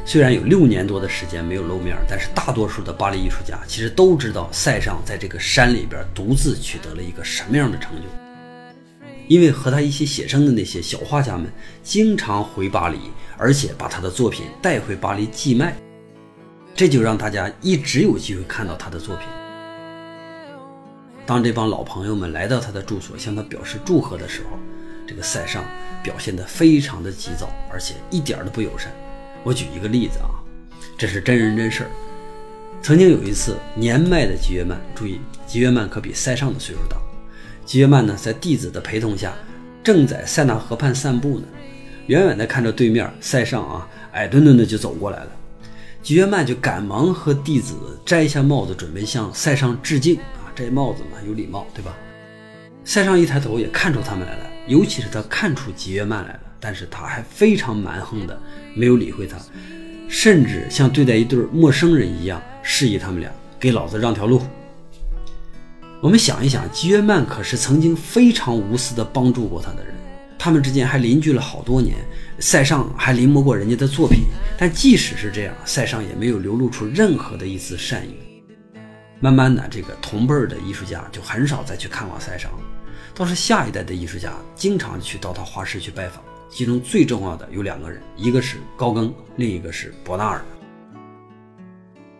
虽然有六年多的时间没有露面，但是大多数的巴黎艺术家其实都知道塞尚在这个山里边独自取得了一个什么样的成就。因为和他一起写生的那些小画家们经常回巴黎，而且把他的作品带回巴黎寄卖，这就让大家一直有机会看到他的作品。当这帮老朋友们来到他的住所向他表示祝贺的时候，这个塞尚表现得非常的急躁，而且一点都不友善。我举一个例子啊，这是真人真事儿。曾经有一次，年迈的吉约曼，注意，吉约曼可比塞尚的岁数大。吉约曼呢，在弟子的陪同下，正在塞纳河畔散步呢，远远地看着对面塞尚啊，矮墩墩的就走过来了。吉约曼就赶忙和弟子摘下帽子，准备向塞尚致敬。摘帽子嘛，有礼貌，对吧？塞尚一抬头也看出他们来了，尤其是他看出吉约曼来了，但是他还非常蛮横的没有理会他，甚至像对待一对陌生人一样示意他们俩给老子让条路。我们想一想，吉约曼可是曾经非常无私的帮助过他的人，他们之间还邻居了好多年，塞尚还临摹过人家的作品，但即使是这样，塞尚也没有流露出任何的一丝善意。慢慢的，这个同辈儿的艺术家就很少再去看望塞尚。倒是下一代的艺术家经常去到他画室去拜访，其中最重要的有两个人，一个是高更，另一个是伯纳尔。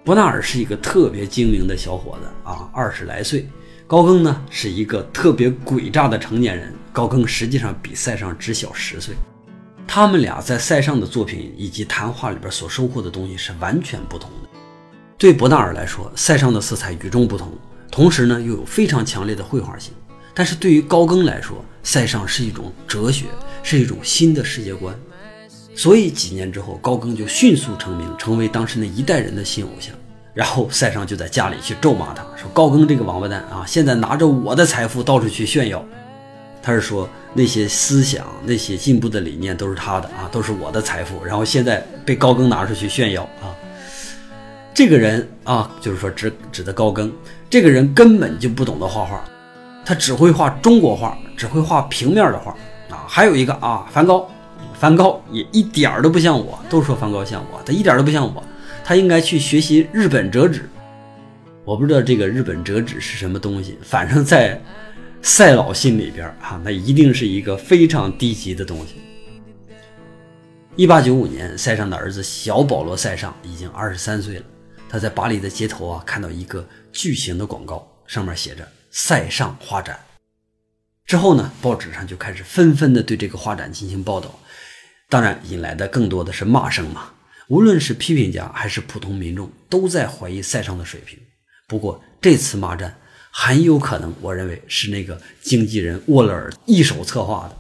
伯纳尔是一个特别精明的小伙子啊，二十来岁；高更呢是一个特别诡诈的成年人。高更实际上比塞尚只小十岁。他们俩在塞尚的作品以及谈话里边所收获的东西是完全不同的。对伯纳尔来说，塞尚的色彩与众不同，同时呢又有非常强烈的绘画性。但是对于高更来说，塞尚是一种哲学，是一种新的世界观。所以几年之后，高更就迅速成名，成为当时那一代人的新偶像。然后塞尚就在家里去咒骂他，说：“高更这个王八蛋啊，现在拿着我的财富到处去炫耀。”他是说那些思想、那些进步的理念都是他的啊，都是我的财富。然后现在被高更拿出去炫耀啊，这个人啊，就是说指指的高更，这个人根本就不懂得画画。他只会画中国画，只会画平面的画啊。还有一个啊，梵高，梵高也一点儿都不像我。都说梵高像我，他一点都不像我。他应该去学习日本折纸。我不知道这个日本折纸是什么东西，反正在赛老心里边啊，那一定是一个非常低级的东西。一八九五年，塞尚的儿子小保罗·塞尚已经二十三岁了。他在巴黎的街头啊，看到一个巨型的广告，上面写着。塞尚画展之后呢，报纸上就开始纷纷的对这个画展进行报道，当然引来的更多的是骂声嘛。无论是批评家还是普通民众，都在怀疑塞尚的水平。不过这次骂战很有可能，我认为是那个经纪人沃勒尔一手策划的，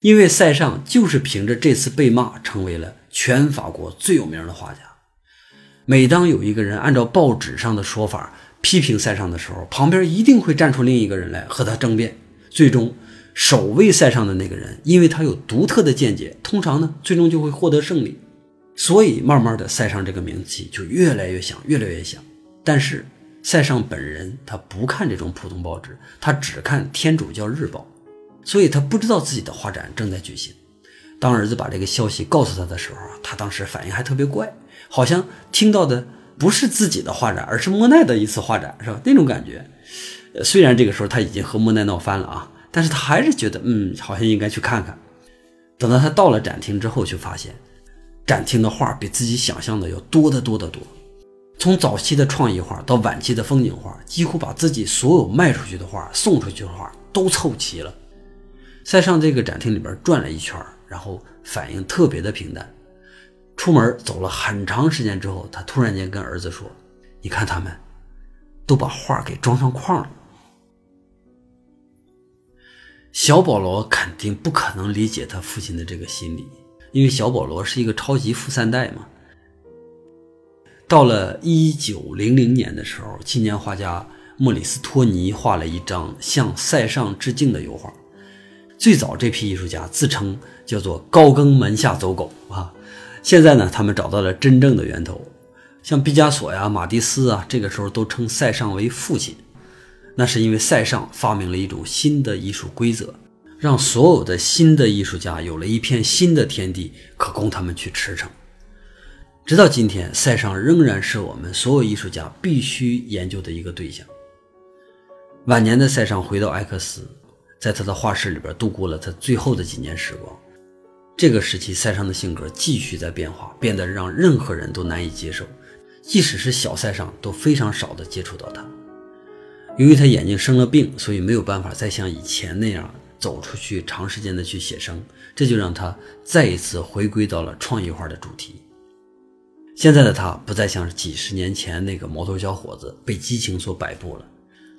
因为塞尚就是凭着这次被骂，成为了全法国最有名的画家。每当有一个人按照报纸上的说法，批评塞尚的时候，旁边一定会站出另一个人来和他争辩。最终，守卫塞尚的那个人，因为他有独特的见解，通常呢，最终就会获得胜利。所以，慢慢的，塞尚这个名气就越来越响，越来越响。但是，塞尚本人他不看这种普通报纸，他只看《天主教日报》，所以他不知道自己的画展正在举行。当儿子把这个消息告诉他的时候啊，他当时反应还特别怪，好像听到的。不是自己的画展，而是莫奈的一次画展，是吧？那种感觉。虽然这个时候他已经和莫奈闹翻了啊，但是他还是觉得，嗯，好像应该去看看。等到他到了展厅之后，就发现展厅的画比自己想象的要多得多得多。从早期的创意画到晚期的风景画，几乎把自己所有卖出去的画、送出去的画都凑齐了。在上这个展厅里边转了一圈，然后反应特别的平淡。出门走了很长时间之后，他突然间跟儿子说：“你看，他们都把画给装上框了。”小保罗肯定不可能理解他父亲的这个心理，因为小保罗是一个超级富三代嘛。到了一九零零年的时候，青年画家莫里斯托尼画了一张向塞尚致敬的油画。最早这批艺术家自称叫做“高更门下走狗”啊。现在呢，他们找到了真正的源头，像毕加索呀、马蒂斯啊，这个时候都称塞尚为父亲，那是因为塞尚发明了一种新的艺术规则，让所有的新的艺术家有了一片新的天地可供他们去驰骋。直到今天，塞尚仍然是我们所有艺术家必须研究的一个对象。晚年的塞尚回到埃克斯，在他的画室里边度过了他最后的几年时光。这个时期，塞尚的性格继续在变化，变得让任何人都难以接受，即使是小塞尚都非常少的接触到他。由于他眼睛生了病，所以没有办法再像以前那样走出去长时间的去写生，这就让他再一次回归到了创意画的主题。现在的他不再像几十年前那个毛头小伙子，被激情所摆布了。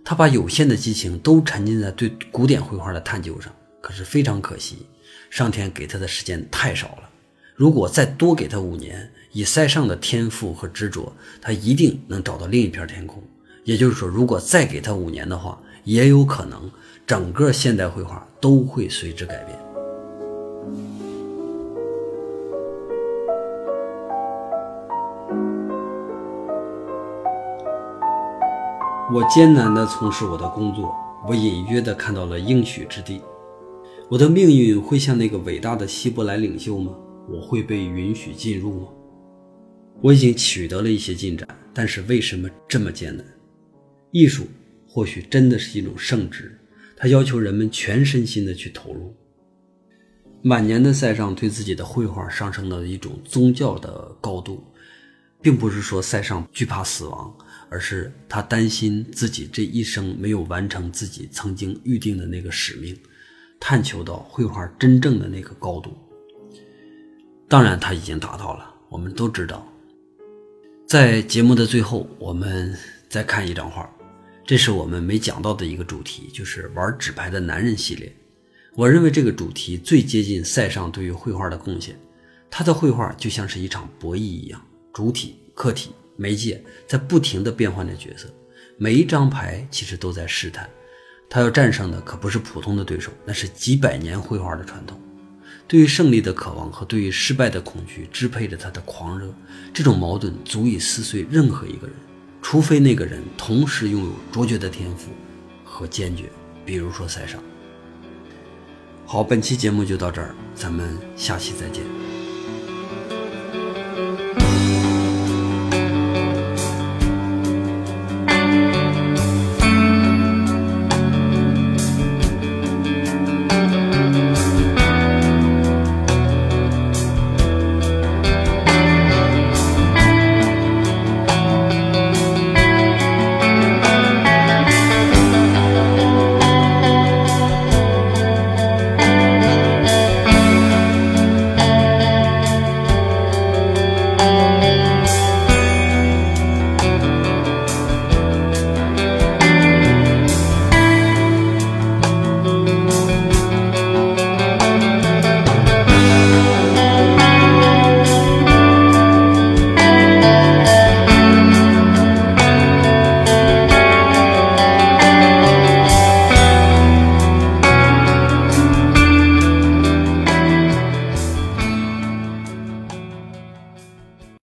他把有限的激情都沉浸在对古典绘画的探究上，可是非常可惜。上天给他的时间太少了，如果再多给他五年，以塞尚的天赋和执着，他一定能找到另一片天空。也就是说，如果再给他五年的话，也有可能整个现代绘画都会随之改变。我艰难地从事我的工作，我隐约地看到了应许之地。我的命运会像那个伟大的希伯来领袖吗？我会被允许进入吗？我已经取得了一些进展，但是为什么这么艰难？艺术或许真的是一种圣职，它要求人们全身心的去投入。晚年的塞尚对自己的绘画上升到一种宗教的高度，并不是说塞尚惧怕死亡，而是他担心自己这一生没有完成自己曾经预定的那个使命，探求到绘画真正的那个高度。当然，他已经达到了，我们都知道。在节目的最后，我们再看一张画，这是我们没讲到的一个主题，就是玩纸牌的男人系列。我认为这个主题最接近塞尚对于绘画的贡献。他的绘画就像是一场博弈一样，主体、客体、媒介在不停地变换着角色，每一张牌其实都在试探。他要战胜的可不是普通的对手，那是几百年绘画的传统。对于胜利的渴望和对于失败的恐惧支配着他的狂热，这种矛盾足以撕碎任何一个人，除非那个人同时拥有卓绝的天赋和坚决，比如说塞尚。好，本期节目就到这儿，咱们下期再见。